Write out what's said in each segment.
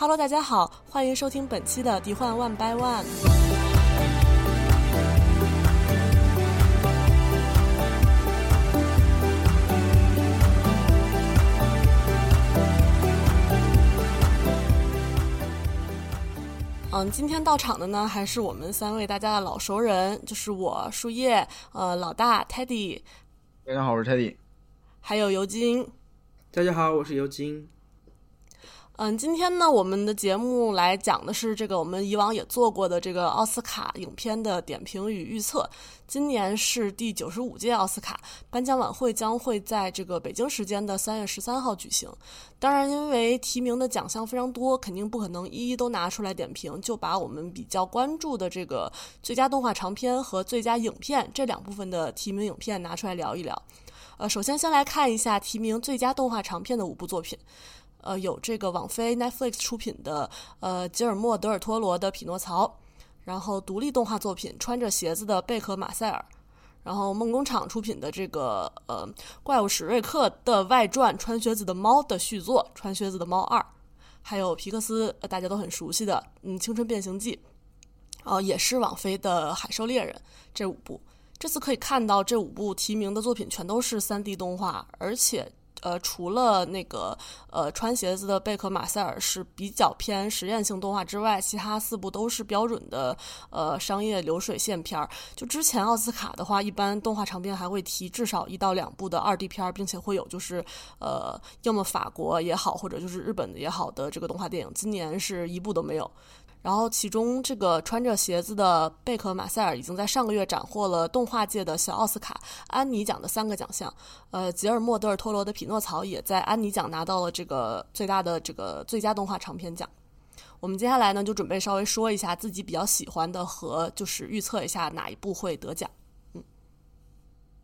Hello，大家好，欢迎收听本期的《迪幻 One by One》。嗯，今天到场的呢，还是我们三位大家的老熟人，就是我树叶，呃，老大 Teddy，大家好，我是 Teddy，还有尤金。大家好，我是尤金。嗯，今天呢，我们的节目来讲的是这个我们以往也做过的这个奥斯卡影片的点评与预测。今年是第九十五届奥斯卡颁奖晚会，将会在这个北京时间的三月十三号举行。当然，因为提名的奖项非常多，肯定不可能一一都拿出来点评，就把我们比较关注的这个最佳动画长片和最佳影片这两部分的提名影片拿出来聊一聊。呃，首先先来看一下提名最佳动画长片的五部作品。呃，有这个网飞 Netflix 出品的呃吉尔莫·德尔托罗的《匹诺曹》，然后独立动画作品《穿着鞋子的贝壳马塞尔》，然后梦工厂出品的这个呃怪物史瑞克的外传《穿靴子的猫》的续作《穿靴子的猫二》，还有皮克斯大家都很熟悉的嗯《青春变形记》，哦，也是网飞的《海兽猎人》这五部。这次可以看到，这五部提名的作品全都是 3D 动画，而且。呃，除了那个呃穿鞋子的贝克马塞尔是比较偏实验性动画之外，其他四部都是标准的呃商业流水线片儿。就之前奥斯卡的话，一般动画长片还会提至少一到两部的二 D 片儿，并且会有就是呃要么法国也好，或者就是日本的也好的这个动画电影。今年是一部都没有。然后，其中这个穿着鞋子的贝克马塞尔已经在上个月斩获了动画界的小奥斯卡安妮奖的三个奖项。呃，吉尔莫·德尔托罗的《匹诺曹》也在安妮奖拿到了这个最大的这个最佳动画长片奖。我们接下来呢，就准备稍微说一下自己比较喜欢的和就是预测一下哪一部会得奖。嗯，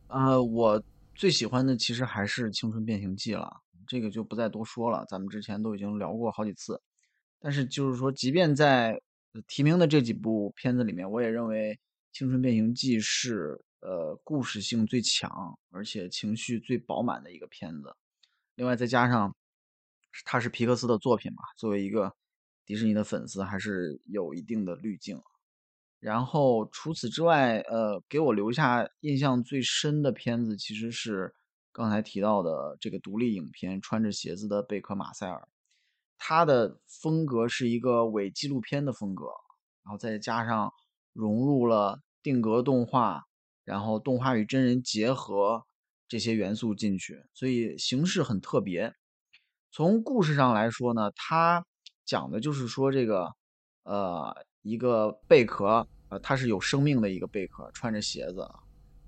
呃，我最喜欢的其实还是《青春变形记》了，这个就不再多说了，咱们之前都已经聊过好几次。但是就是说，即便在提名的这几部片子里面，我也认为《青春变形记》是呃故事性最强，而且情绪最饱满的一个片子。另外再加上它是皮克斯的作品嘛，作为一个迪士尼的粉丝，还是有一定的滤镜。然后除此之外，呃，给我留下印象最深的片子其实是刚才提到的这个独立影片《穿着鞋子的贝克马塞尔》。它的风格是一个伪纪录片的风格，然后再加上融入了定格动画，然后动画与真人结合这些元素进去，所以形式很特别。从故事上来说呢，它讲的就是说这个呃一个贝壳，呃它是有生命的一个贝壳，穿着鞋子，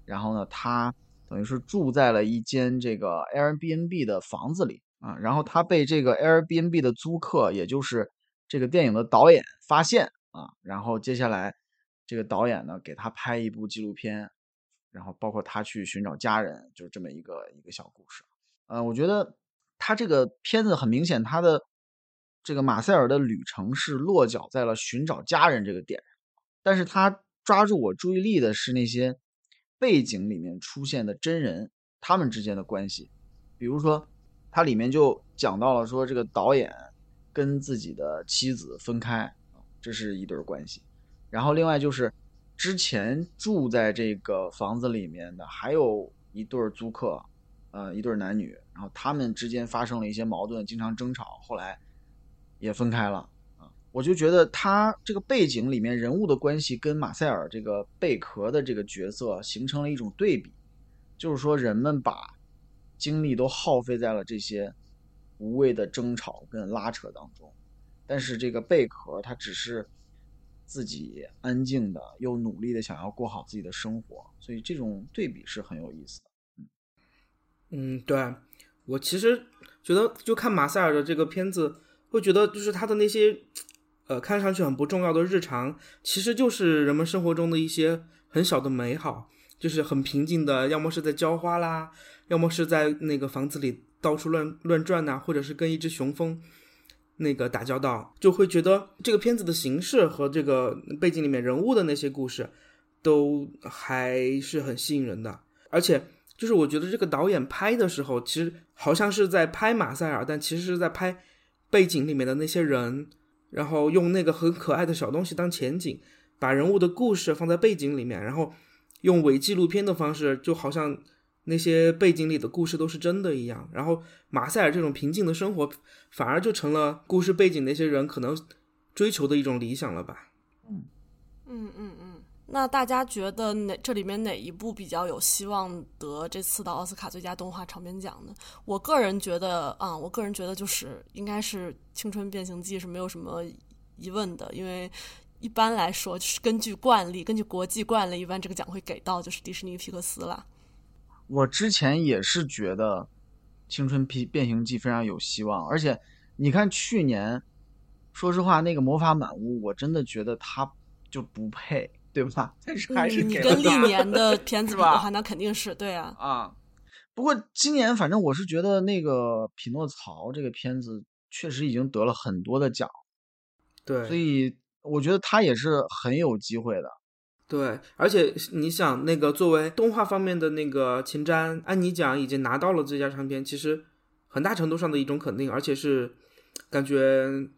然后呢它等于是住在了一间这个 Airbnb 的房子里。啊，然后他被这个 Airbnb 的租客，也就是这个电影的导演发现啊，然后接下来这个导演呢给他拍一部纪录片，然后包括他去寻找家人，就是这么一个一个小故事。呃，我觉得他这个片子很明显，他的这个马塞尔的旅程是落脚在了寻找家人这个点，但是他抓住我注意力的是那些背景里面出现的真人他们之间的关系，比如说。它里面就讲到了说，这个导演跟自己的妻子分开，这是一对关系。然后另外就是之前住在这个房子里面的还有一对租客，呃，一对男女。然后他们之间发生了一些矛盾，经常争吵，后来也分开了啊。我就觉得他这个背景里面人物的关系跟马塞尔这个贝壳的这个角色形成了一种对比，就是说人们把。精力都耗费在了这些无谓的争吵跟拉扯当中，但是这个贝壳他只是自己安静的又努力的想要过好自己的生活，所以这种对比是很有意思的。嗯，嗯，对我其实觉得就看马塞尔的这个片子，会觉得就是他的那些呃看上去很不重要的日常，其实就是人们生活中的一些很小的美好，就是很平静的，要么是在浇花啦。要么是在那个房子里到处乱乱转呐，或者是跟一只雄蜂那个打交道，就会觉得这个片子的形式和这个背景里面人物的那些故事都还是很吸引人的。而且，就是我觉得这个导演拍的时候，其实好像是在拍马塞尔，但其实是在拍背景里面的那些人，然后用那个很可爱的小东西当前景，把人物的故事放在背景里面，然后用伪纪录片的方式，就好像那些背景里的故事都是真的一样。然后马塞尔这种平静的生活，反而就成了故事背景那些人可能追求的一种理想了吧。嗯嗯嗯，那大家觉得哪这里面哪一部比较有希望得这次的奥斯卡最佳动画长片奖呢？我个人觉得啊，我个人觉得就是应该是《青春变形记》是没有什么疑问的，因为一般来说就是根据惯例，根据国际惯例，一般这个奖会给到就是迪士尼皮克斯了。我之前也是觉得《青春皮变形记》非常有希望，而且你看去年。说实话，那个魔法满屋，我真的觉得它就不配，对吧？但是还是你跟历年的片子比的话，那肯定是对啊。啊，不过今年反正我是觉得那个《匹诺曹》这个片子确实已经得了很多的奖，对，所以我觉得他也是很有机会的。对，而且你想，那个作为动画方面的那个前瞻，安妮奖已经拿到了最佳长片，其实很大程度上的一种肯定，而且是感觉。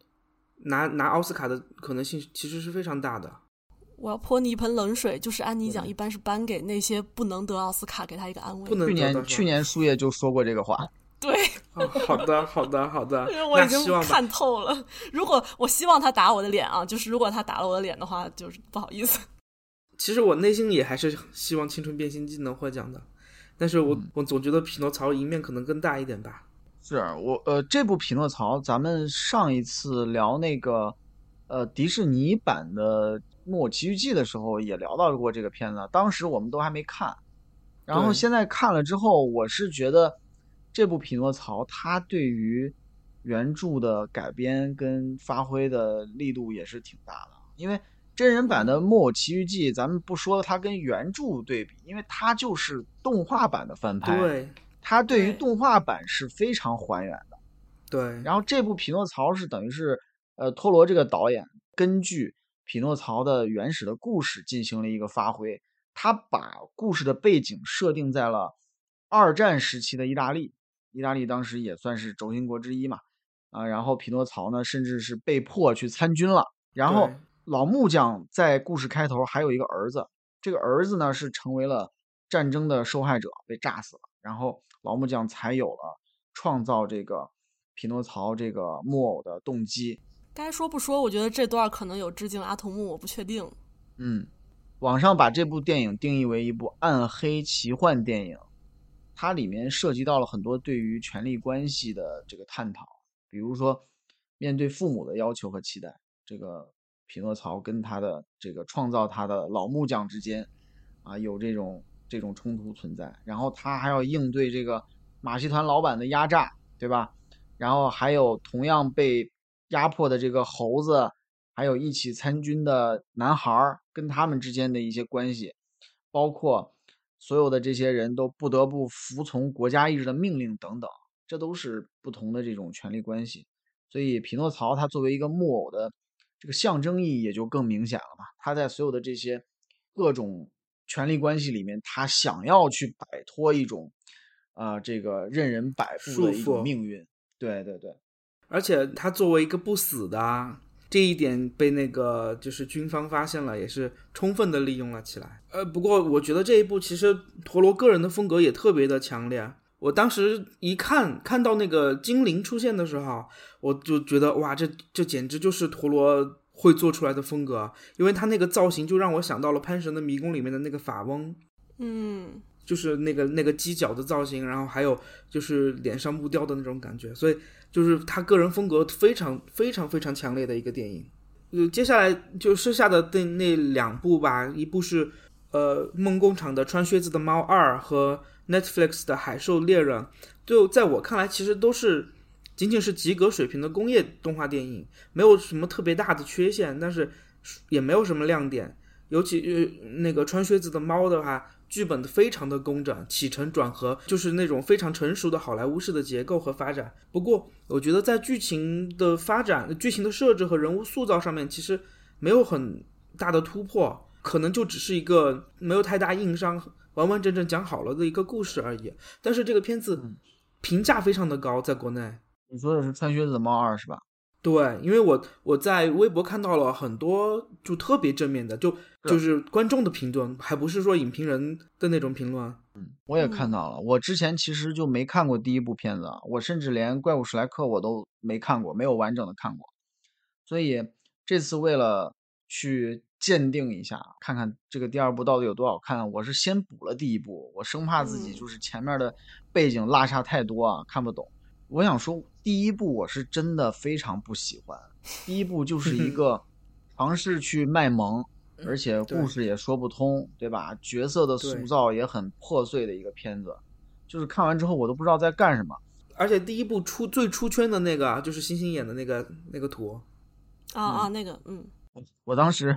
拿拿奥斯卡的可能性其实是非常大的。我要泼你一盆冷水，就是安妮奖一般是颁给那些不能得奥斯卡，给他一个安慰。不能去年去年苏叶就说过这个话。对，好的好的好的。因为 我已经看透了。如果我希望他打我的脸啊，就是如果他打了我的脸的话，就是不好意思。其实我内心也还是希望《青春变形记》能获奖的，但是我我总觉得《匹诺曹》赢面可能更大一点吧。是我呃，这部《匹诺曹》，咱们上一次聊那个呃迪士尼版的《木偶奇遇记》的时候，也聊到过这个片子。当时我们都还没看，然后现在看了之后，我是觉得这部《匹诺曹》它对于原著的改编跟发挥的力度也是挺大的。因为真人版的《木偶奇遇记》，咱们不说它跟原著对比，因为它就是动画版的翻拍。对。它对于动画版是非常还原的，对。然后这部《匹诺曹》是等于是，呃，托罗这个导演根据匹诺曹的原始的故事进行了一个发挥，他把故事的背景设定在了二战时期的意大利，意大利当时也算是轴心国之一嘛，啊，然后匹诺曹呢，甚至是被迫去参军了。然后老木匠在故事开头还有一个儿子，这个儿子呢是成为了战争的受害者，被炸死了。然后老木匠才有了创造这个匹诺曹这个木偶的动机。该说不说，我觉得这段可能有致敬阿童木，我不确定。嗯，网上把这部电影定义为一部暗黑奇幻电影，它里面涉及到了很多对于权力关系的这个探讨，比如说面对父母的要求和期待，这个匹诺曹跟他的这个创造他的老木匠之间啊有这种。这种冲突存在，然后他还要应对这个马戏团老板的压榨，对吧？然后还有同样被压迫的这个猴子，还有一起参军的男孩儿跟他们之间的一些关系，包括所有的这些人都不得不服从国家意志的命令等等，这都是不同的这种权力关系。所以匹诺曹他作为一个木偶的这个象征意义也就更明显了嘛。他在所有的这些各种。权力关系里面，他想要去摆脱一种，啊，这个任人摆布的一种命运。对对对，而且他作为一个不死的这一点，被那个就是军方发现了，也是充分的利用了起来。呃，不过我觉得这一部其实陀螺个人的风格也特别的强烈。我当时一看看到那个精灵出现的时候，我就觉得哇，这这简直就是陀螺。会做出来的风格，因为他那个造型就让我想到了《潘神的迷宫》里面的那个法翁，嗯，就是那个那个犄角的造型，然后还有就是脸上木雕的那种感觉，所以就是他个人风格非常非常非常强烈的一个电影。呃，接下来就剩下的那那两部吧，一部是呃梦工厂的《穿靴子的猫二》和 Netflix 的《海兽猎人》，就在我看来，其实都是。仅仅是及格水平的工业动画电影，没有什么特别大的缺陷，但是也没有什么亮点。尤其呃那个穿靴子的猫的话，剧本非常的工整，起承转合就是那种非常成熟的好莱坞式的结构和发展。不过我觉得在剧情的发展、剧情的设置和人物塑造上面，其实没有很大的突破，可能就只是一个没有太大硬伤、完完整整讲好了的一个故事而已。但是这个片子评价非常的高，在国内。你说的是《穿靴子的猫二》是吧？对，因为我我在微博看到了很多就特别正面的，就就是观众的评论，还不是说影评人的那种评论。嗯，我也看到了。我之前其实就没看过第一部片子，我甚至连《怪物史莱克》我都没看过，没有完整的看过。所以这次为了去鉴定一下，看看这个第二部到底有多好看，我是先补了第一部，我生怕自己就是前面的背景落差太多啊，看不懂。我想说，第一部我是真的非常不喜欢。第一部就是一个尝试去卖萌，而且故事也说不通，对吧？角色的塑造也很破碎的一个片子，就是看完之后我都不知道在干什么。而且第一部出最出圈的那个就是星星演的那个那个图，啊啊，那个，嗯，我当时。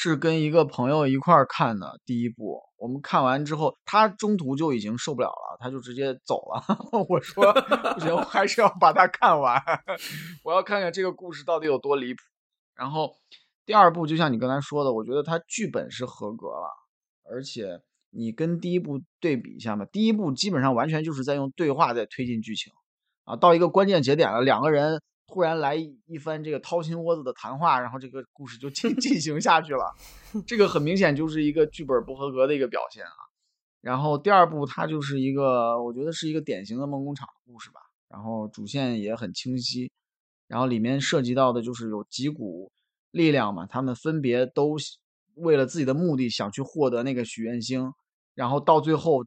是跟一个朋友一块儿看的第一部，我们看完之后，他中途就已经受不了了，他就直接走了。我说不行，我还是要把它看完，我要看看这个故事到底有多离谱。然后第二部就像你刚才说的，我觉得它剧本是合格了，而且你跟第一部对比一下嘛，第一部基本上完全就是在用对话在推进剧情啊，到一个关键节点了，两个人。突然来一番这个掏心窝子的谈话，然后这个故事就进 进行下去了。这个很明显就是一个剧本不合格的一个表现啊。然后第二部它就是一个，我觉得是一个典型的梦工厂的故事吧。然后主线也很清晰，然后里面涉及到的就是有几股力量嘛，他们分别都为了自己的目的想去获得那个许愿星，然后到最后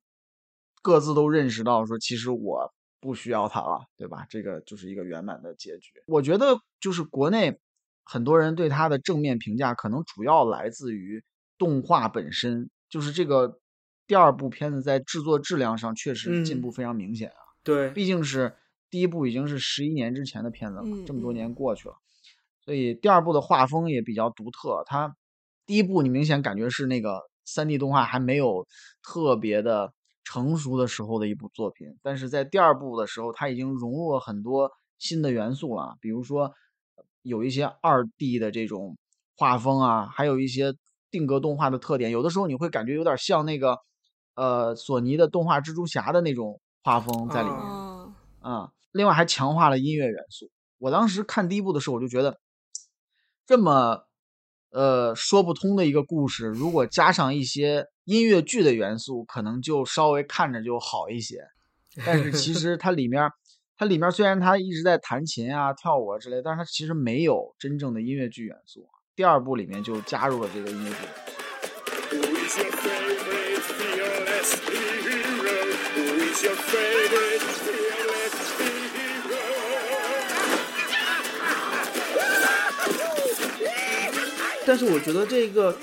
各自都认识到说，其实我。不需要它了，对吧？这个就是一个圆满的结局。我觉得就是国内很多人对它的正面评价，可能主要来自于动画本身。就是这个第二部片子在制作质量上确实进步非常明显啊。对，毕竟是第一部已经是十一年之前的片子了，这么多年过去了，所以第二部的画风也比较独特。它第一部你明显感觉是那个三 D 动画还没有特别的。成熟的时候的一部作品，但是在第二部的时候，它已经融入了很多新的元素了，比如说有一些二 D 的这种画风啊，还有一些定格动画的特点，有的时候你会感觉有点像那个呃索尼的动画蜘蛛侠的那种画风在里面啊。另外还强化了音乐元素。我当时看第一部的时候，我就觉得这么呃说不通的一个故事，如果加上一些。音乐剧的元素可能就稍微看着就好一些，但是其实它里面，它里面虽然它一直在弹琴啊、跳舞啊之类，但是它其实没有真正的音乐剧元素。第二部里面就加入了这个音乐剧。但是我觉得这个。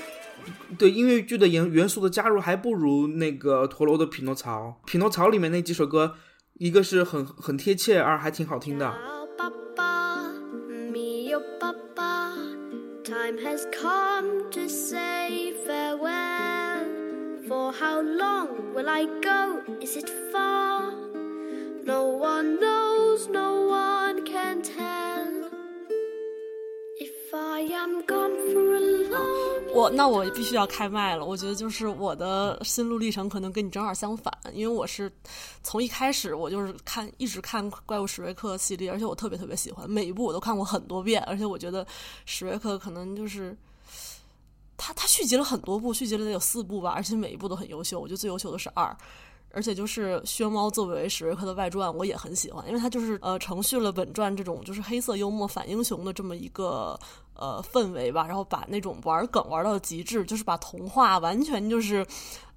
对音乐剧的元元素的加入还不如那个陀螺的《匹诺曹》。《匹诺曹》里面那几首歌，一个是很很贴切，二还挺好听的。我那我必须要开麦了。我觉得就是我的心路历程可能跟你正好相反，因为我是从一开始我就是看一直看怪物史瑞克系列，而且我特别特别喜欢每一部我都看过很多遍，而且我觉得史瑞克可能就是他他续集了很多部，续集了得有四部吧，而且每一部都很优秀。我觉得最优秀的是二。而且就是薛猫作为史瑞克的外传，我也很喜欢，因为它就是呃承续了本传这种就是黑色幽默反英雄的这么一个呃氛围吧，然后把那种玩梗玩到极致，就是把童话完全就是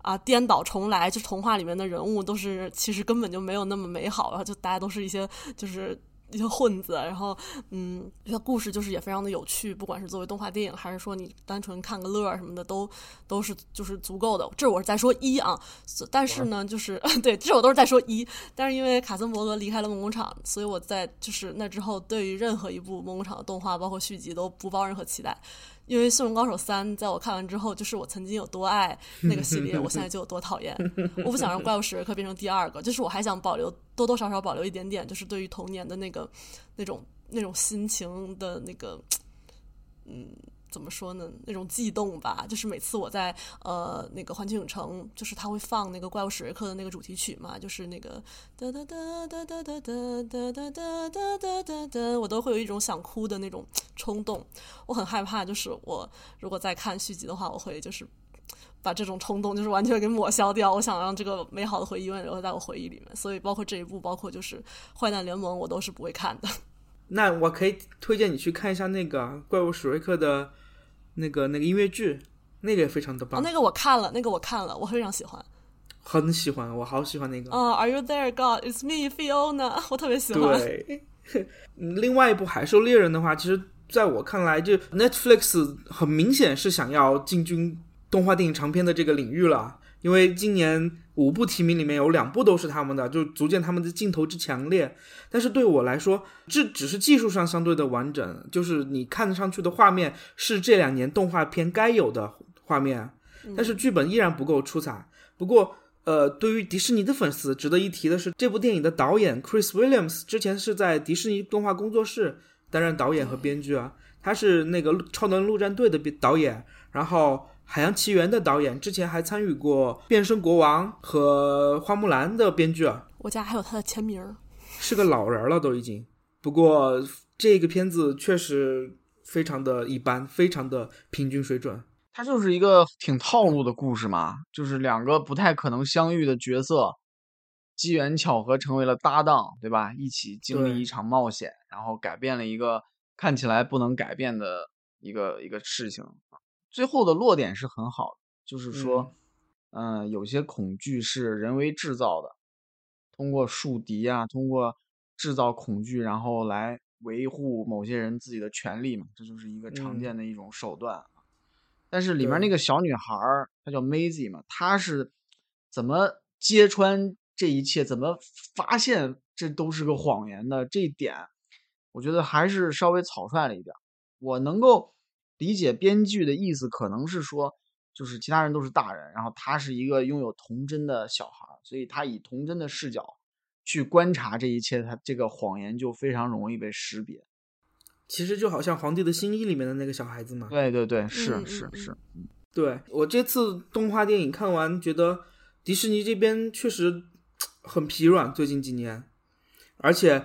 啊颠倒重来，就童话里面的人物都是其实根本就没有那么美好，然后就大家都是一些就是。一些混子，然后，嗯，像故事就是也非常的有趣，不管是作为动画电影，还是说你单纯看个乐什么的，都都是就是足够的。这我是在说一啊，但是呢，就是 对，这我都是在说一。但是因为卡森伯格离开了梦工厂，所以我在就是那之后，对于任何一部梦工厂的动画，包括续集，都不抱任何期待。因为《驯龙高手三》在我看完之后，就是我曾经有多爱那个系列，我现在就有多讨厌。我不想让怪物史瑞克变成第二个，就是我还想保留多多少少保留一点点，就是对于童年的那个那种那种心情的那个，嗯，怎么说呢？那种悸动吧，就是每次我在呃那个环球影城，就是他会放那个怪物史瑞克的那个主题曲嘛，就是那个哒哒哒哒哒哒哒哒哒哒哒哒哒哒，我都会有一种想哭的那种冲动。我很害怕，就是我如果再看续集的话，我会就是把这种冲动就是完全给抹消掉。我想让这个美好的回忆永远留在我回忆里面，所以包括这一部，包括就是坏蛋联盟，我都是不会看的。那我可以推荐你去看一下那个怪物史瑞克的。那个那个音乐剧，那个也非常的棒。哦，那个我看了，那个我看了，我非常喜欢，很喜欢，我好喜欢那个。啊，Are you there, God? It's me, Fiona。我特别喜欢。对，另外一部《海兽猎人》的话，其实在我看来，就 Netflix 很明显是想要进军动画电影长片的这个领域了，因为今年。五部提名里面有两部都是他们的，就足见他们的镜头之强烈。但是对我来说，这只是技术上相对的完整，就是你看上去的画面是这两年动画片该有的画面，但是剧本依然不够出彩。不过，呃，对于迪士尼的粉丝，值得一提的是，这部电影的导演 Chris Williams 之前是在迪士尼动画工作室担任导演和编剧啊，他是那个《超能陆战队》的导演，然后。《海洋奇缘》的导演之前还参与过《变身国王》和《花木兰》的编剧啊，我家还有他的签名，是个老人了都已经。不过这个片子确实非常的一般，非常的平均水准。它就是一个挺套路的故事嘛，就是两个不太可能相遇的角色，机缘巧合成为了搭档，对吧？一起经历一场冒险，然后改变了一个看起来不能改变的一个一个事情。最后的落点是很好的，就是说，嗯，有些恐惧是人为制造的，通过树敌啊，通过制造恐惧，然后来维护某些人自己的权利嘛，这就是一个常见的一种手段。但是里面那个小女孩儿，她叫 Maisie 嘛，她是怎么揭穿这一切，怎么发现这都是个谎言的？这一点，我觉得还是稍微草率了一点。我能够。理解编剧的意思，可能是说，就是其他人都是大人，然后他是一个拥有童真的小孩，所以他以童真的视角去观察这一切，他这个谎言就非常容易被识别。其实就好像《皇帝的新衣》里面的那个小孩子嘛。对对对，是是是。对我这次动画电影看完，觉得迪士尼这边确实 很疲软，最近几年，而且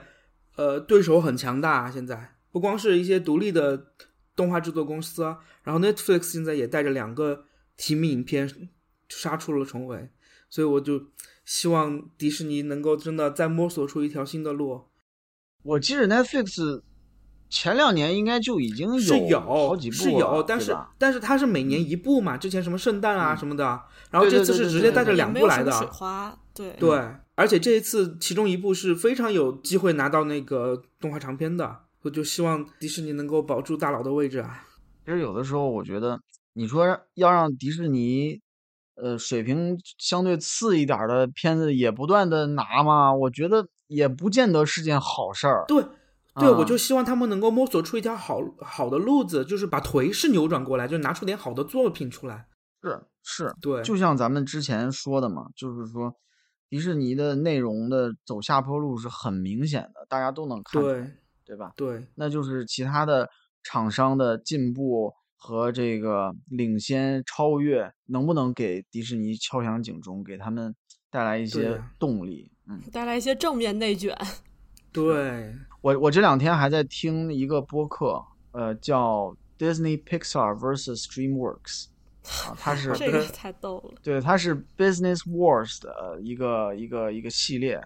呃，对手很强大，现在不光是一些独立的。动画制作公司啊，然后 Netflix 现在也带着两个提名影片杀出了重围，所以我就希望迪士尼能够真的再摸索出一条新的路。我记得 Netflix 前两年应该就已经有好几部，是有，但是但是它是每年一部嘛，之前什么圣诞啊什么的，然后这次是直接带着两部来的。水花，对对，而且这一次其中一部是非常有机会拿到那个动画长片的。我就希望迪士尼能够保住大佬的位置啊！其实有的时候，我觉得你说要让迪士尼，呃，水平相对次一点的片子也不断的拿嘛，我觉得也不见得是件好事儿。对，对，我就希望他们能够摸索出一条好好的路子，就是把颓势扭转过来，就拿出点好的作品出来。是是，对，就像咱们之前说的嘛，就是说迪士尼的内容的走下坡路是很明显的，大家都能看。对。对吧？对，那就是其他的厂商的进步和这个领先超越，能不能给迪士尼敲响警钟，给他们带来一些动力？嗯，带来一些正面内卷。对我，我这两天还在听一个播客，呃，叫 Disney Pixar vs DreamWorks，啊，它是这个太逗了。对，它是 Business Wars 的一个一个一个系列，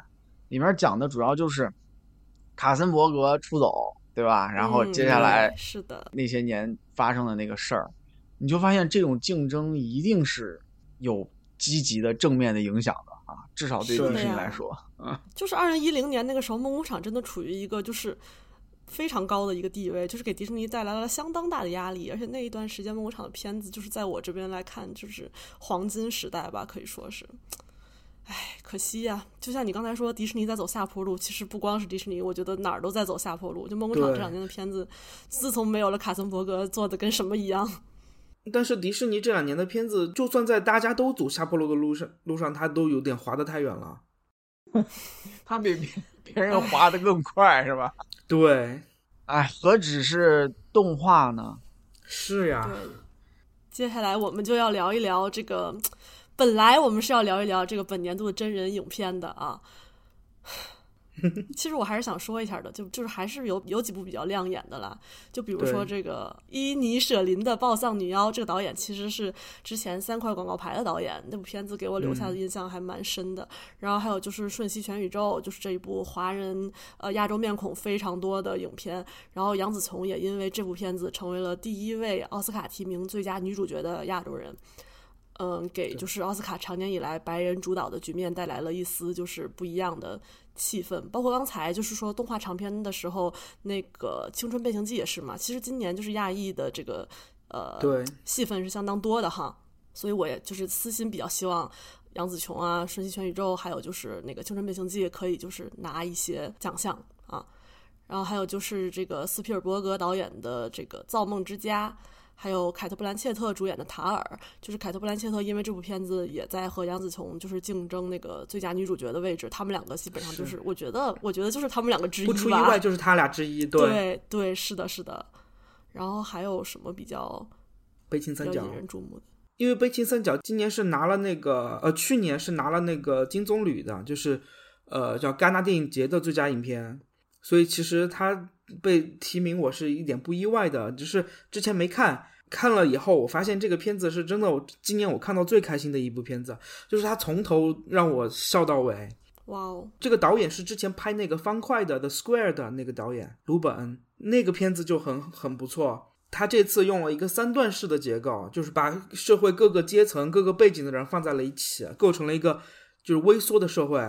里面讲的主要就是。卡森伯格出走，对吧？然后接下来是的那些年发生的那个事儿，你就发现这种竞争一定是有积极的正面的影响的啊，至少对迪士尼来说，嗯，就是二零一零年那个时候，梦工厂真的处于一个就是非常高的一个地位，就是给迪士尼带来了相当大的压力，而且那一段时间梦工厂的片子，就是在我这边来看，就是黄金时代吧，可以说是。唉，可惜呀！就像你刚才说，迪士尼在走下坡路。其实不光是迪士尼，我觉得哪儿都在走下坡路。就梦工厂这两年的片子，自从没有了卡森伯格，做的跟什么一样。但是迪士尼这两年的片子，就算在大家都走下坡路的路上，路上他都有点滑得太远了。他比别 别人滑得更快，是吧？对，哎，何止是动画呢？是呀，对，接下来我们就要聊一聊这个，本来我们是要聊一聊这个本年度的真人影片的啊。其实我还是想说一下的，就就是还是有有几部比较亮眼的啦，就比如说这个伊尼舍林的《暴丧女妖》，这个导演其实是之前三块广告牌的导演，那部片子给我留下的印象还蛮深的。然后还有就是《瞬息全宇宙》，就是这一部华人呃亚洲面孔非常多的影片。然后杨紫琼也因为这部片子成为了第一位奥斯卡提名最佳女主角的亚洲人。嗯，给就是奥斯卡长年以来白人主导的局面带来了一丝就是不一样的气氛。包括刚才就是说动画长片的时候，那个《青春变形记》也是嘛。其实今年就是亚裔的这个呃对戏份是相当多的哈，所以我也就是私心比较希望杨紫琼啊、瞬息全宇宙，还有就是那个《青春变形记》可以就是拿一些奖项啊。然后还有就是这个斯皮尔伯格导演的这个《造梦之家》。还有凯特·布兰切特主演的《塔尔》，就是凯特·布兰切特因为这部片子也在和杨紫琼就是竞争那个最佳女主角的位置，他们两个基本上就是我觉得，我觉得就是他们两个之一吧。不出意外就是他俩之一，对对对，是的，是的。然后还有什么比较悲情三角引人注目的？因为悲情三角今年是拿了那个呃，去年是拿了那个金棕榈的，就是呃叫戛纳电影节的最佳影片，所以其实他被提名我是一点不意外的，只是之前没看。看了以后，我发现这个片子是真的，我今年我看到最开心的一部片子，就是他从头让我笑到尾。哇哦！这个导演是之前拍那个方块的《The Square》的那个导演鲁本恩，那个片子就很很不错。他这次用了一个三段式的结构，就是把社会各个阶层、各个背景的人放在了一起，构成了一个就是微缩的社会。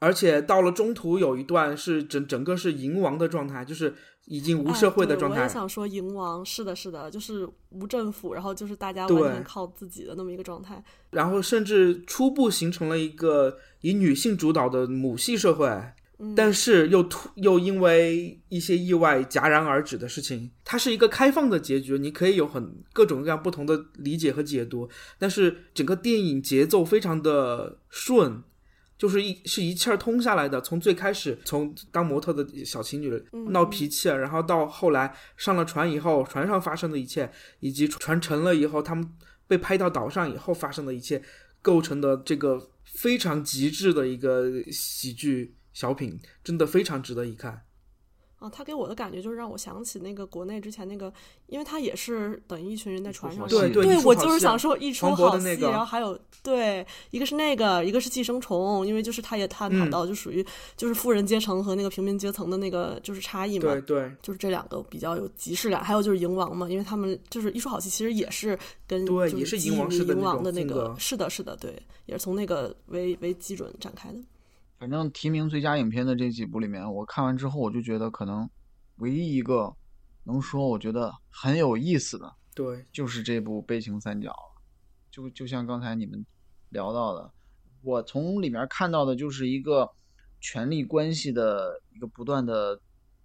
而且到了中途有一段是整整个是银王的状态，就是已经无社会的状态。我也想说银王，是的，是的，就是无政府，然后就是大家完全靠自己的那么一个状态。然后甚至初步形成了一个以女性主导的母系社会，但是又突又因为一些意外戛然而止的事情。它是一个开放的结局，你可以有很各种各样不同的理解和解读。但是整个电影节奏非常的顺。就是一是一气儿通下来的，从最开始从当模特的小情侣闹脾气，然后到后来上了船以后，船上发生的一切，以及船沉了以后，他们被拍到岛上以后发生的一切，构成的这个非常极致的一个喜剧小品，真的非常值得一看。啊，他给我的感觉就是让我想起那个国内之前那个，因为他也是等于一群人在船上，对对，对我就是想说一出好戏，然后还有对，一个是那个，一个是寄生虫，因为就是他也探讨到就属于就是富人阶层和那个平民阶层的那个就是差异嘛，对对，就是这两个比较有即视感，还有就是蝇王嘛，因为他们就是一出好戏，其实也是跟对也是银王银王的那个，是的，是的，对，也是从那个为为基准展开的。反正提名最佳影片的这几部里面，我看完之后我就觉得可能。唯一一个能说我觉得很有意思的，对，就是这部《悲情三角》，就就像刚才你们聊到的，我从里面看到的就是一个权力关系的一个不断的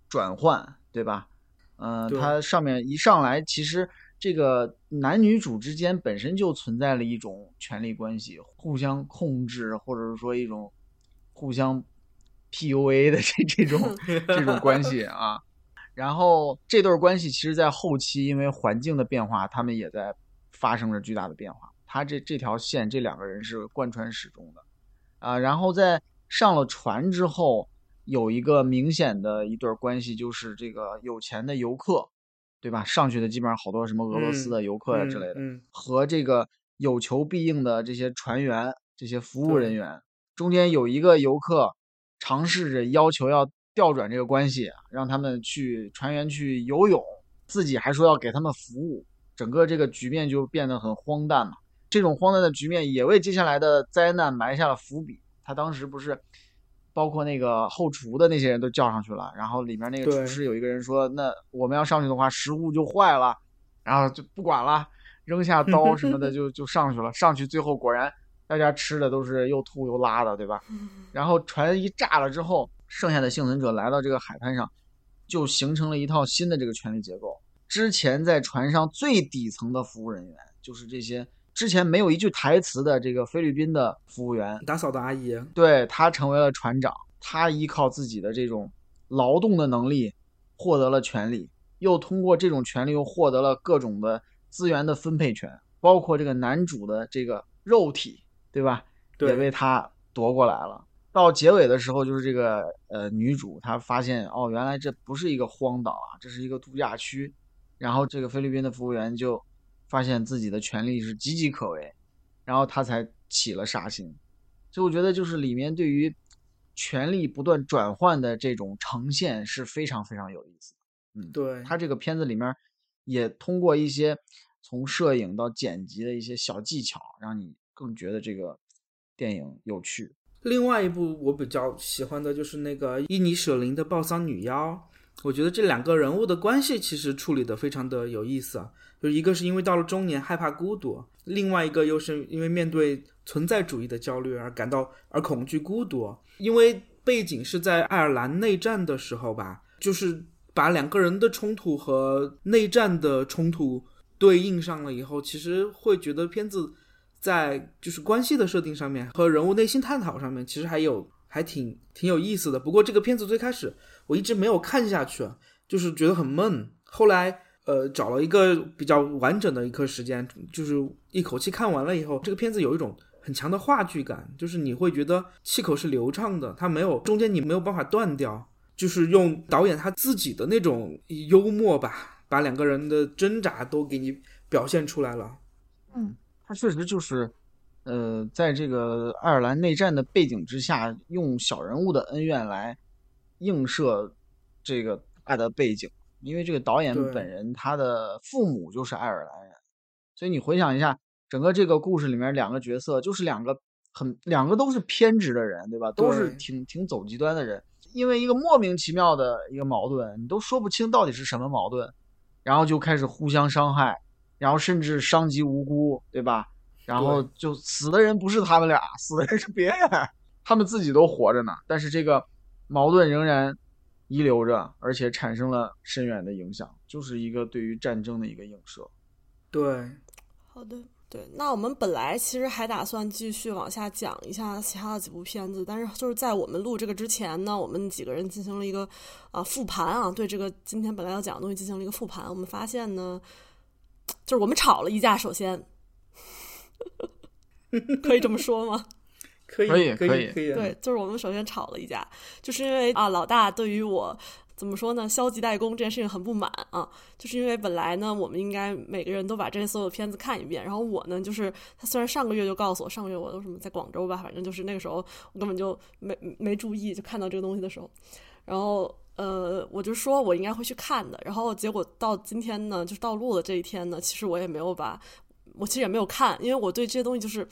转换，对吧？嗯，它上面一上来，其实这个男女主之间本身就存在了一种权力关系，互相控制，或者是说一种互相 PUA 的这这种 这种关系啊。然后这对关系其实，在后期因为环境的变化，他们也在发生着巨大的变化。他这这条线，这两个人是贯穿始终的，啊，然后在上了船之后，有一个明显的一对关系，就是这个有钱的游客，对吧？上去的基本上好多什么俄罗斯的游客呀之类的，和这个有求必应的这些船员、这些服务人员，中间有一个游客尝试着要求要。调转这个关系，让他们去船员去游泳，自己还说要给他们服务，整个这个局面就变得很荒诞嘛。这种荒诞的局面也为接下来的灾难埋下了伏笔。他当时不是包括那个后厨的那些人都叫上去了，然后里面那个厨师有一个人说：“那我们要上去的话，食物就坏了。”然后就不管了，扔下刀什么的 就就上去了。上去最后果然大家吃的都是又吐又拉的，对吧？然后船一炸了之后。剩下的幸存者来到这个海滩上，就形成了一套新的这个权力结构。之前在船上最底层的服务人员，就是这些之前没有一句台词的这个菲律宾的服务员，打扫的阿姨。对他成为了船长，他依靠自己的这种劳动的能力获得了权利，又通过这种权利又获得了各种的资源的分配权，包括这个男主的这个肉体，对吧？对也被他夺过来了。到结尾的时候，就是这个呃女主她发现哦，原来这不是一个荒岛啊，这是一个度假区。然后这个菲律宾的服务员就发现自己的权利是岌岌可危，然后他才起了杀心。所以我觉得就是里面对于权力不断转换的这种呈现是非常非常有意思的。嗯，对，他这个片子里面也通过一些从摄影到剪辑的一些小技巧，让你更觉得这个电影有趣。另外一部我比较喜欢的就是那个伊尼舍林的《暴桑女妖》，我觉得这两个人物的关系其实处理的非常的有意思。就一个是因为到了中年害怕孤独，另外一个又是因为面对存在主义的焦虑而感到而恐惧孤独。因为背景是在爱尔兰内战的时候吧，就是把两个人的冲突和内战的冲突对应上了以后，其实会觉得片子。在就是关系的设定上面和人物内心探讨上面，其实还有还挺挺有意思的。不过这个片子最开始我一直没有看下去，就是觉得很闷。后来呃找了一个比较完整的一刻时间，就是一口气看完了以后，这个片子有一种很强的话剧感，就是你会觉得气口是流畅的，它没有中间你没有办法断掉，就是用导演他自己的那种幽默吧，把两个人的挣扎都给你表现出来了。嗯。他确实就是，呃，在这个爱尔兰内战的背景之下，用小人物的恩怨来映射这个大的背景。因为这个导演本人他的父母就是爱尔兰人，所以你回想一下，整个这个故事里面两个角色就是两个很两个都是偏执的人，对吧？都是挺挺走极端的人。因为一个莫名其妙的一个矛盾，你都说不清到底是什么矛盾，然后就开始互相伤害。然后甚至伤及无辜，对吧？然后就死的人不是他们俩，死的人是别人，他们自己都活着呢。但是这个矛盾仍然遗留着，而且产生了深远的影响，就是一个对于战争的一个映射。对，好的，对。那我们本来其实还打算继续往下讲一下其他的几部片子，但是就是在我们录这个之前呢，我们几个人进行了一个啊复盘啊，对这个今天本来要讲的东西进行了一个复盘，我们发现呢。就是我们吵了一架，首先可以这么说吗？可以，可以，可以，可以。对，就是我们首先吵了一架，就是因为啊，老大对于我怎么说呢，消极怠工这件事情很不满啊。就是因为本来呢，我们应该每个人都把这些所有片子看一遍，然后我呢，就是他虽然上个月就告诉我，上个月我都什么在广州吧，反正就是那个时候我根本就没没注意，就看到这个东西的时候，然后。呃，我就说我应该会去看的，然后结果到今天呢，就是到录的这一天呢，其实我也没有把，我其实也没有看，因为我对这些东西就是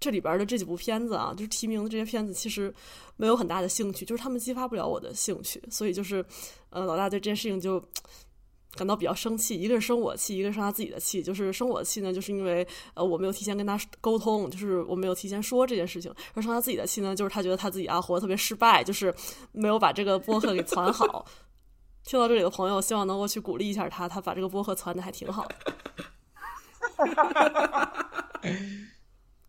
这里边的这几部片子啊，就是提名的这些片子，其实没有很大的兴趣，就是他们激发不了我的兴趣，所以就是呃，老大对这件事情就。感到比较生气，一个是生我气，一个是生他自己的气。就是生我气呢，就是因为呃我没有提前跟他沟通，就是我没有提前说这件事情；而生他自己的气呢，就是他觉得他自己啊活得特别失败，就是没有把这个播客给攒好。听到这里的朋友，希望能够去鼓励一下他，他把这个播客攒的还挺好的。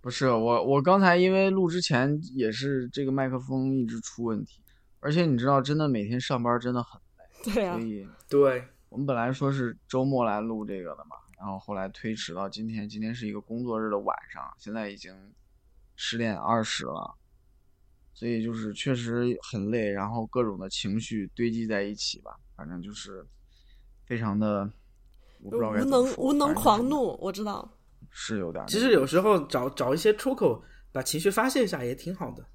不是我，我刚才因为录之前也是这个麦克风一直出问题，而且你知道，真的每天上班真的很累，对啊，所以对。我们本来说是周末来录这个的嘛，然后后来推迟到今天。今天是一个工作日的晚上，现在已经十点二十了，所以就是确实很累，然后各种的情绪堆积在一起吧，反正就是非常的，我不知道无能无能狂怒，我知道是有点。其实有时候找找一些出口，把情绪发泄一下也挺好的。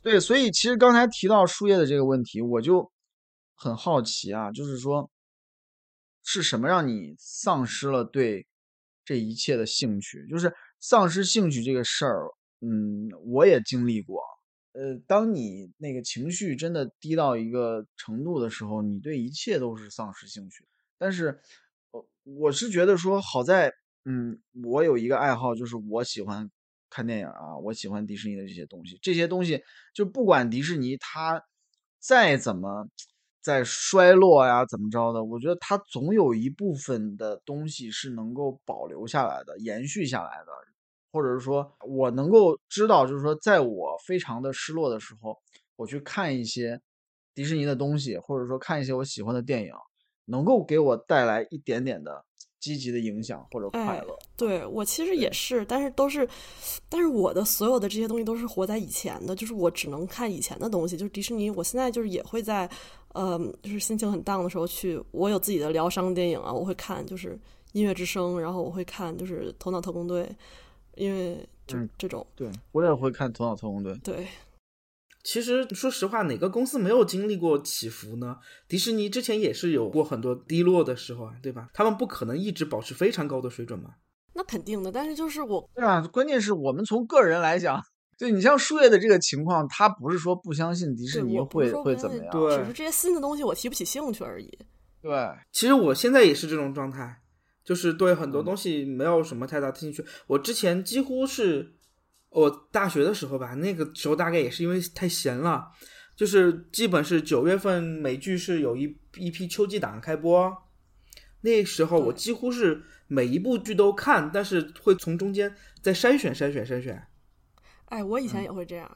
对，所以其实刚才提到树叶的这个问题，我就很好奇啊，就是说。是什么让你丧失了对这一切的兴趣？就是丧失兴趣这个事儿，嗯，我也经历过。呃，当你那个情绪真的低到一个程度的时候，你对一切都是丧失兴趣。但是，我我是觉得说，好在，嗯，我有一个爱好，就是我喜欢看电影啊，我喜欢迪士尼的这些东西。这些东西就不管迪士尼它再怎么。在衰落呀，怎么着的？我觉得它总有一部分的东西是能够保留下来的，延续下来的，或者是说我能够知道，就是说，在我非常的失落的时候，我去看一些迪士尼的东西，或者说看一些我喜欢的电影，能够给我带来一点点的积极的影响或者快哎乐。对我其实也是，但是都是，但是我的所有的这些东西都是活在以前的，就是我只能看以前的东西。就是迪士尼，我现在就是也会在，呃，就是心情很 down 的时候去，我有自己的疗伤电影啊，我会看就是音乐之声，然后我会看就是头脑特工队，因为就嗯这种、对我也会看《头脑特工队》。对。其实说实话，哪个公司没有经历过起伏呢？迪士尼之前也是有过很多低落的时候啊，对吧？他们不可能一直保持非常高的水准嘛。那肯定的，但是就是我对啊，关键是我们从个人来讲，对你像树叶的这个情况，他不是说不相信迪士尼会会怎么样，对只是这些新的东西我提不起兴趣而已。对，其实我现在也是这种状态，就是对很多嗯东西没有什么太大的兴趣。我之前几乎是我大学的时候吧，那个时候大概也是因为太闲了，就是基本是九月份美剧是有一一批秋季档开播，那时候我几乎是每一部剧都看，但是会从中间再筛选筛选筛选。哎，我以前嗯也会这样。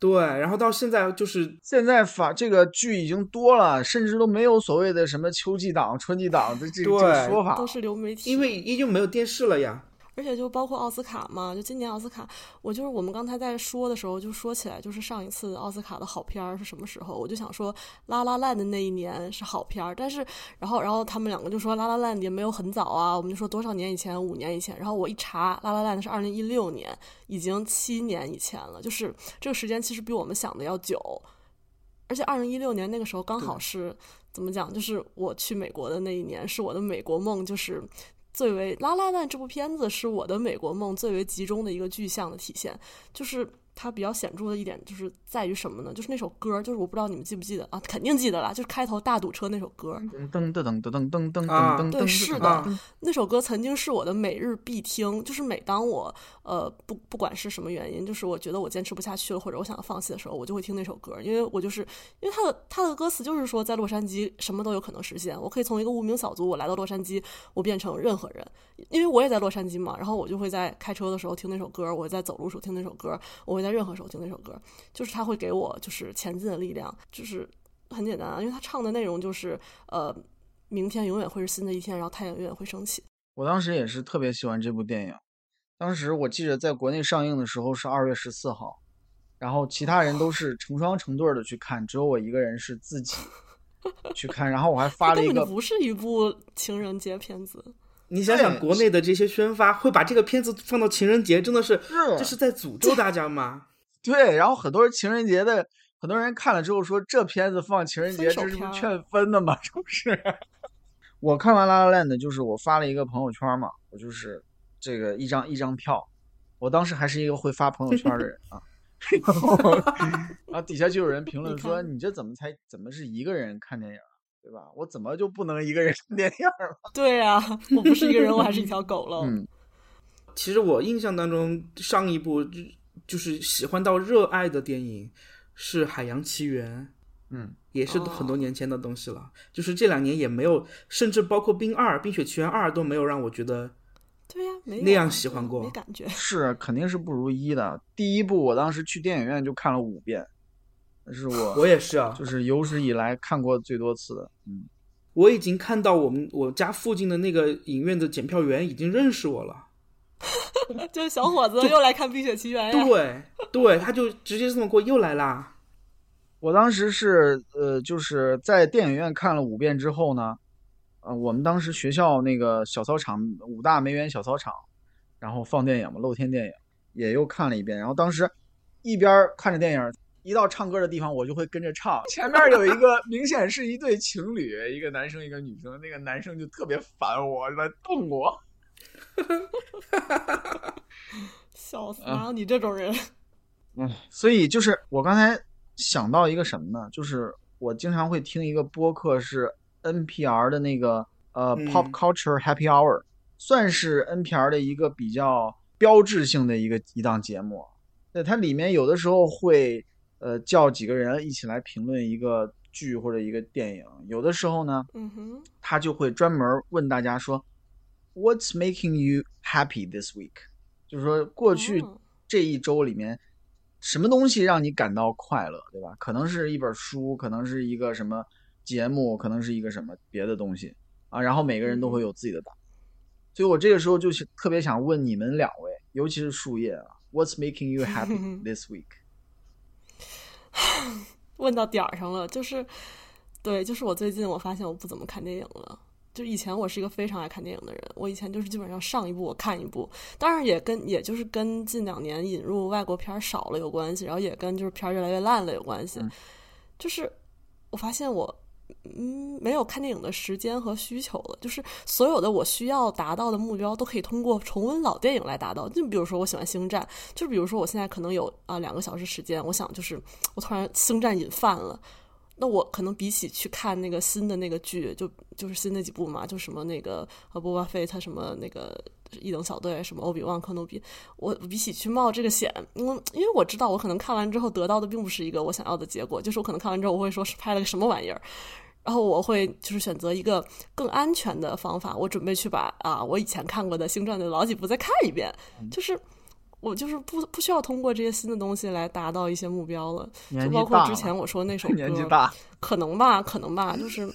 对，然后到现在就是现在法这个剧已经多了，甚至都没有所谓的什么秋季档、春季档的这这个对说法都。是流媒体，因为依旧没有电视了呀。而且就包括奥斯卡嘛，就今年奥斯卡，我就是我们刚才在说的时候就说起来，就是上一次奥斯卡的好片儿是什么时候？我就想说《拉拉烂》的那一年是好片儿，但是然后然后他们两个就说《拉拉烂》也没有很早啊，我们就说多少年以前，五年以前，然后我一查，《拉拉烂》是二零一六年，已经七年以前了，就是这个时间其实比我们想的要久，而且二零一六年那个时候刚好是怎么讲？就是我去美国的那一年，是我的美国梦，就是最为《拉拉烂》这部片子是我的美国梦最为集中的一个具象的体现，就是它比较显著的一点就是在于什么呢？就是那首歌，就是我不知道你们记不记得啊，肯定记得啦，就是开头大堵车那首歌，噔噔噔噔噔噔噔啊。噔噔噔，对是的啊那首歌曾经是我的每日必听，就是每当我呃不不管是什么原因，就是我觉得我坚持不下去了，或者我想要放弃的时候，我就会听那首歌，因为我就是因为它的它的歌词就是说，在洛杉矶什么都有可能实现，我可以从一个无名小卒，我来到洛杉矶，我变成任何人，因为我也在洛杉矶嘛，然后我就会在开车的时候听那首歌，我在走路时候听那首歌，我会在任何时候听那首歌，就是他会给我就是前进的力量，就是很简单啊，因为他唱的内容就是呃。明天永远会是新的一天，然后太阳永远会升起。我当时也是特别喜欢这部电影，当时我记得在国内上映的时候是二月十四号，然后其他人都是成双成对的去看，只有我一个人是自己去看，然后我还发了一个根本就不是一部情人节片子。你想想，国内的这些宣发会把这个片子放到情人节，真的是是这是在诅咒大家吗？对，然后很多人情人节的，很多人看了之后说这片子放情人节，这是不是劝分的吗？这不是？我看完《拉拉烂》的，就是我发了一个朋友圈嘛，我就是这个一张一张票，我当时还是一个会发朋友圈的人啊，然后然后底下就有人评论说你你这怎么才怎么是一个人看电影啊，对吧？我怎么就不能一个人看电影儿？对呀、我不是一个人，我还是一条狗了。嗯，其实我印象当中，上一部就就是喜欢到热爱的电影是《海洋奇缘》，嗯，也是哦很多年前的东西了。就是这两年也没有，甚至包括《冰二》《冰雪奇缘二》都没有让我觉得对呀、没有那样喜欢过没感觉。是肯定是不如一的。第一部我当时去电影院就看了五遍，那是我我也是啊，就是有史以来看过最多次的。嗯，我已经看到我们我家附近的那个影院的检票员已经认识我了。就是小伙子又来看《冰雪奇缘》呀。对对，他就直接这么过又来啦。我当时是呃，就是在电影院看了五遍之后呢，呃，我们当时学校那个小操场五大梅园小操场，然后放电影嘛，露天电影也又看了一遍。然后当时一边看着电影，一到唱歌的地方，我就会跟着唱。前面有一个明显是一对情侣，一个男生一个女生，那个男生就特别烦我，来瞪我。笑死！啊哪有你这种人？嗯，所以就是我刚才想到一个什么呢？就是我经常会听一个播客，是 NPR 的那个呃、嗯 Pop Culture Happy Hour，算是 NPR 的一个比较标志性的一个一档节目。对，它里面有的时候会呃叫几个人一起来评论一个剧或者一个电影，有的时候呢，嗯哼，他就会专门问大家说，What's making you happy this week？就是说过去哦这一周里面，什么东西让你感到快乐，对吧？可能是一本书，可能是一个什么节目，可能是一个什么别的东西啊，然后每个人都会嗯有自己的答案。所以我这个时候就是特别想问你们两位，尤其是树叶啊，What's making you happy this week？问到点儿上了，就是对，就是我最近我发现我不怎么看电影了。就以前我是一个非常爱看电影的人，我以前就是基本上上一部我看一部，当然也跟也就是跟近两年引入外国片儿少了有关系，然后也跟就是片儿越来越烂了有关系。嗯就是我发现我嗯没有看电影的时间和需求了，就是所有的我需要达到的目标都可以通过重温老电影来达到。就比如说我喜欢星战，就比如说我现在可能有啊、两个小时时间，我想就是我突然星战瘾犯了。那我可能比起去看那个新的那个剧，就就是新那几部嘛，就什么那个呃波巴费他什么那个一等小队，什么欧比旺、克努比，我比起去冒这个险，因为因为我知道我可能看完之后得到的并不是一个我想要的结果，就是我可能看完之后我会说是拍了个什么玩意儿，然后我会就是选择一个更安全的方法，我准备去把啊我以前看过的《星战》的老几部再看一遍，就是。我就是不不需要通过这些新的东西来达到一些目标了，就包括之前我说那首歌，年纪大，可能吧，可能吧，就是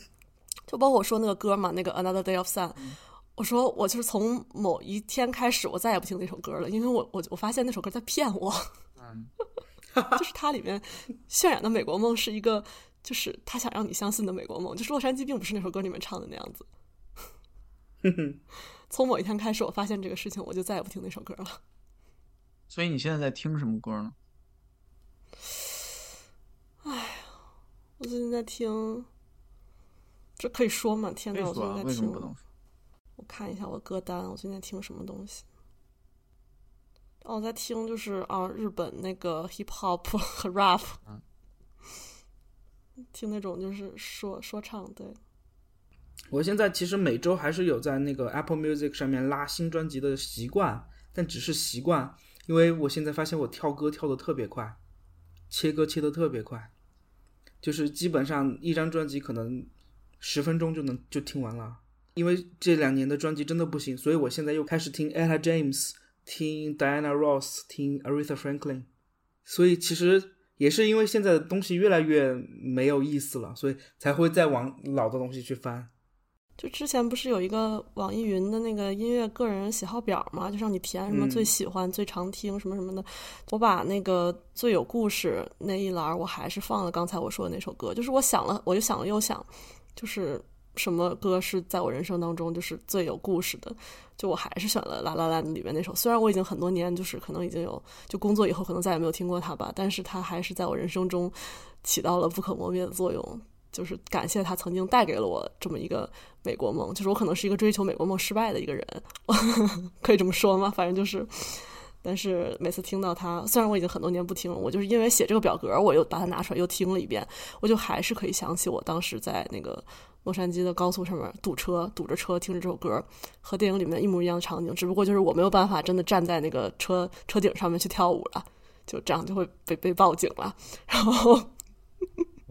就包括我说那个歌嘛，那个 Another Day of Sun，、我说我就是从某一天开始，我再也不听那首歌了，因为我我我发现那首歌在骗我，嗯，就是它里面渲染的美国梦是一个，就是他想让你相信的美国梦，就是洛杉矶并不是那首歌里面唱的那样子。从某一天开始，我发现这个事情，我就再也不听那首歌了。所以你现在在听什么歌呢？哎呀我最近在听，这可以说吗？天呐，我最近在为什么听不能说？我看一下我的歌单，我最近在听什么东西？哦，我在听就是啊，日本那个 hip hop 和 rap，、嗯 听那种就是说说唱，对，我现在其实每周还是有在那个 Apple Music 上面拉新专辑的习惯，但只是习惯，因为我现在发现我跳歌跳的特别快，切歌切的特别快，就是基本上一张专辑可能十分钟就能就听完了。因为这两年的专辑真的不行，所以我现在又开始听 Ella James，听 Diana Ross，听 Aretha Franklin，所以其实也是因为现在的东西越来越没有意思了，所以才会再往老的东西去翻。就之前不是有一个网易云的那个音乐个人喜好表嘛，就让你填什么嗯最喜欢、最常听什么什么的。我把那个最有故事那一栏，我还是放了刚才我说的那首歌。就是我想了，我就想了又想，就是什么歌是在我人生当中就是最有故事的。就我还是选了《La La Land》里面那首，虽然我已经很多年就是可能已经有就工作以后可能再也没有听过它吧，但是它还是在我人生中起到了不可磨灭的作用。就是感谢他曾经带给了我这么一个美国梦，就是我可能是一个追求美国梦失败的一个人，可以这么说吗？反正就是，但是每次听到他，虽然我已经很多年不听了，我就是因为写这个表格，我又把它拿出来又听了一遍，我就还是可以想起我当时在那个洛杉矶的高速上面堵车，堵着车听着这首歌，和电影里面一模一样的场景，只不过就是我没有办法真的站在那个车车顶上面去跳舞了，就这样就会被被报警了，然后。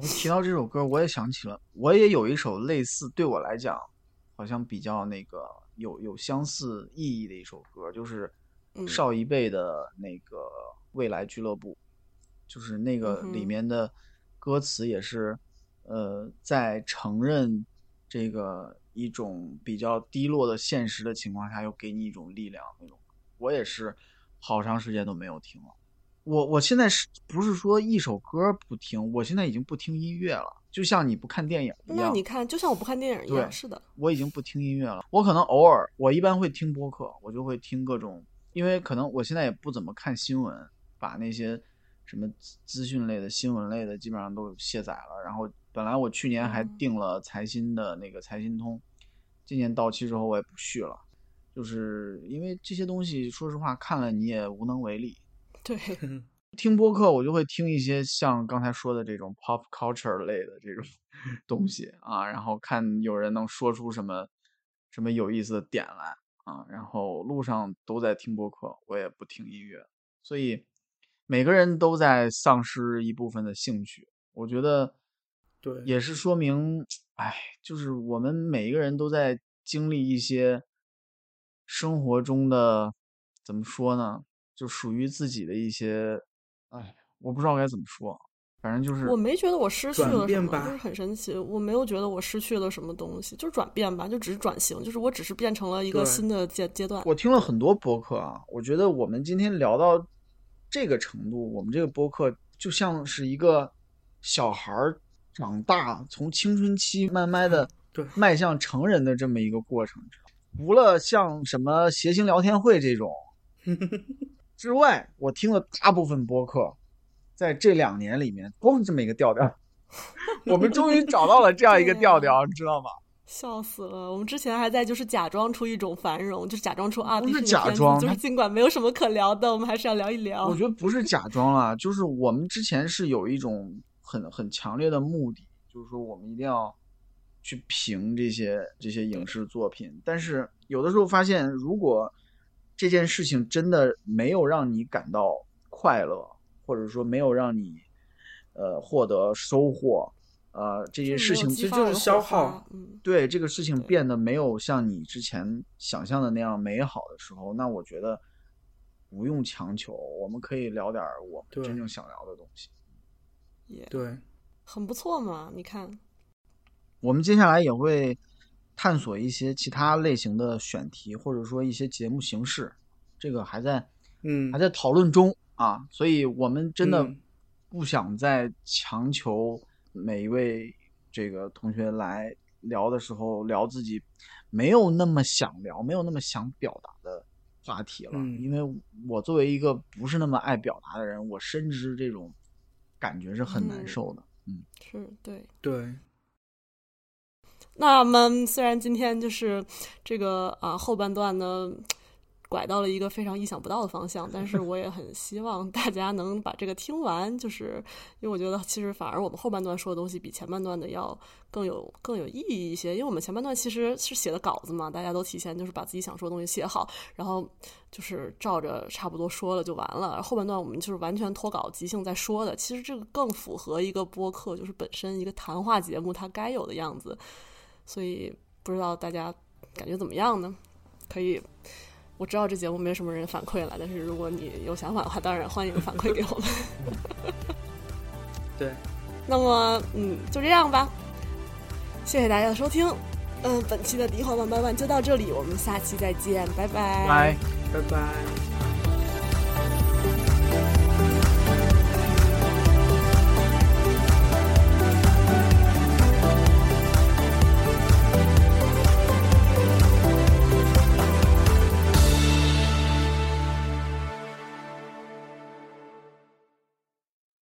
我提到这首歌，我也想起了，我也有一首类似，对我来讲好像比较那个有有相似意义的一首歌，就是嗯邵一辈的那个《未来俱乐部》，就是那个里面的歌词也是，呃，在承认这个一种比较低落的现实的情况下，又给你一种力量那种。我也是好长时间都没有听了。我我现在是不是说一首歌不听？我现在已经不听音乐了，就像你不看电影一样。那你看，就像我不看电影一样，是的，我已经不听音乐了。我可能偶尔，我一般会听播客，我就会听各种，因为可能我现在也不怎么看新闻，把那些什么资资讯类的、新闻类的基本上都卸载了。然后本来我去年还嗯订了财新的那个财新通，今年到期之后我也不续了，就是因为这些东西，说实话看了你也无能为力。对，听播客，我就会听一些像刚才说的这种 pop culture 类的这种 东西啊，然后看有人能说出什么什么有意思的点来啊，然后路上都在听播客，我也不听音乐，所以每个人都在丧失一部分的兴趣，我觉得对。也是说明，哎，就是我们每一个人都在经历一些生活中的怎么说呢，就属于自己的一些，哎，我不知道该怎么说，反反正就是我没觉得我失去了什么，就是很神奇。我没有觉得我失去了什么东西，就是转变吧，就只是转型，就是我只是变成了一个新的阶阶段。我听了很多播客啊，我觉得我们今天聊到这个程度，我们这个播客就像是一个小孩儿长大，从青春期慢慢的对迈向成人的这么一个过程。除了像什么谐星聊天会这种 之外，我听了大部分播客，在这两年里面都是这么一个调调。我们终于找到了这样一个 调调，你知道吗？笑死了！我们之前还在就是假装出一种繁荣，就是假装出啊，不是假装就是尽管没有什么可聊的，我们还是要聊一聊。我觉得不是假装啦，就是我们之前是有一种很很强烈的目的，就是说我们一定要去评这些这些影视作品。但是有的时候发现，如果这件事情真的没有让你感到快乐，或者说没有让你呃获得收获，呃这些事情其实就是消耗嗯，对这个事情变得没有像你之前想象的那样美好的时候，那我觉得不用强求，我们可以聊点儿我们真正想聊的东西。也对，很不错嘛。你看，我们接下来也会探索一些其他类型的选题，或者说一些节目形式，这个还在嗯。还，在讨论中啊，所以我们真的嗯。不想再强求每一位这个同学来聊的时候聊自己没有那么想聊、没有那么想表达的话题了，嗯。因为我作为一个不是那么爱表达的人，我深知这种感觉是很难嗯。受的。嗯。是对。对，那么虽然今天就是这个啊后半段呢。拐到了一个非常意想不到的方向，但是我也很希望大家能把这个听完，就是因为我觉得其实反而我们后半段说的东西比前半段的要更有更有意义一些，因为我们前半段其实是写的稿子嘛，大家都提前就是把自己想说的东西写好，然后就是照着差不多说了就完了，后半段我们就是完全脱稿即兴在说的，其实这个更符合一个播客就是本身一个谈话节目它该有的样子，所以不知道大家感觉怎么样呢？可以。我知道这节目没什么人反馈了，但是如果你有想法的话，当然欢迎反馈给我们。对，那么，嗯，就这样吧。谢谢大家的收听。嗯，本期的《敌后万八万》就到这里，我们下期再见，拜拜。拜。拜拜。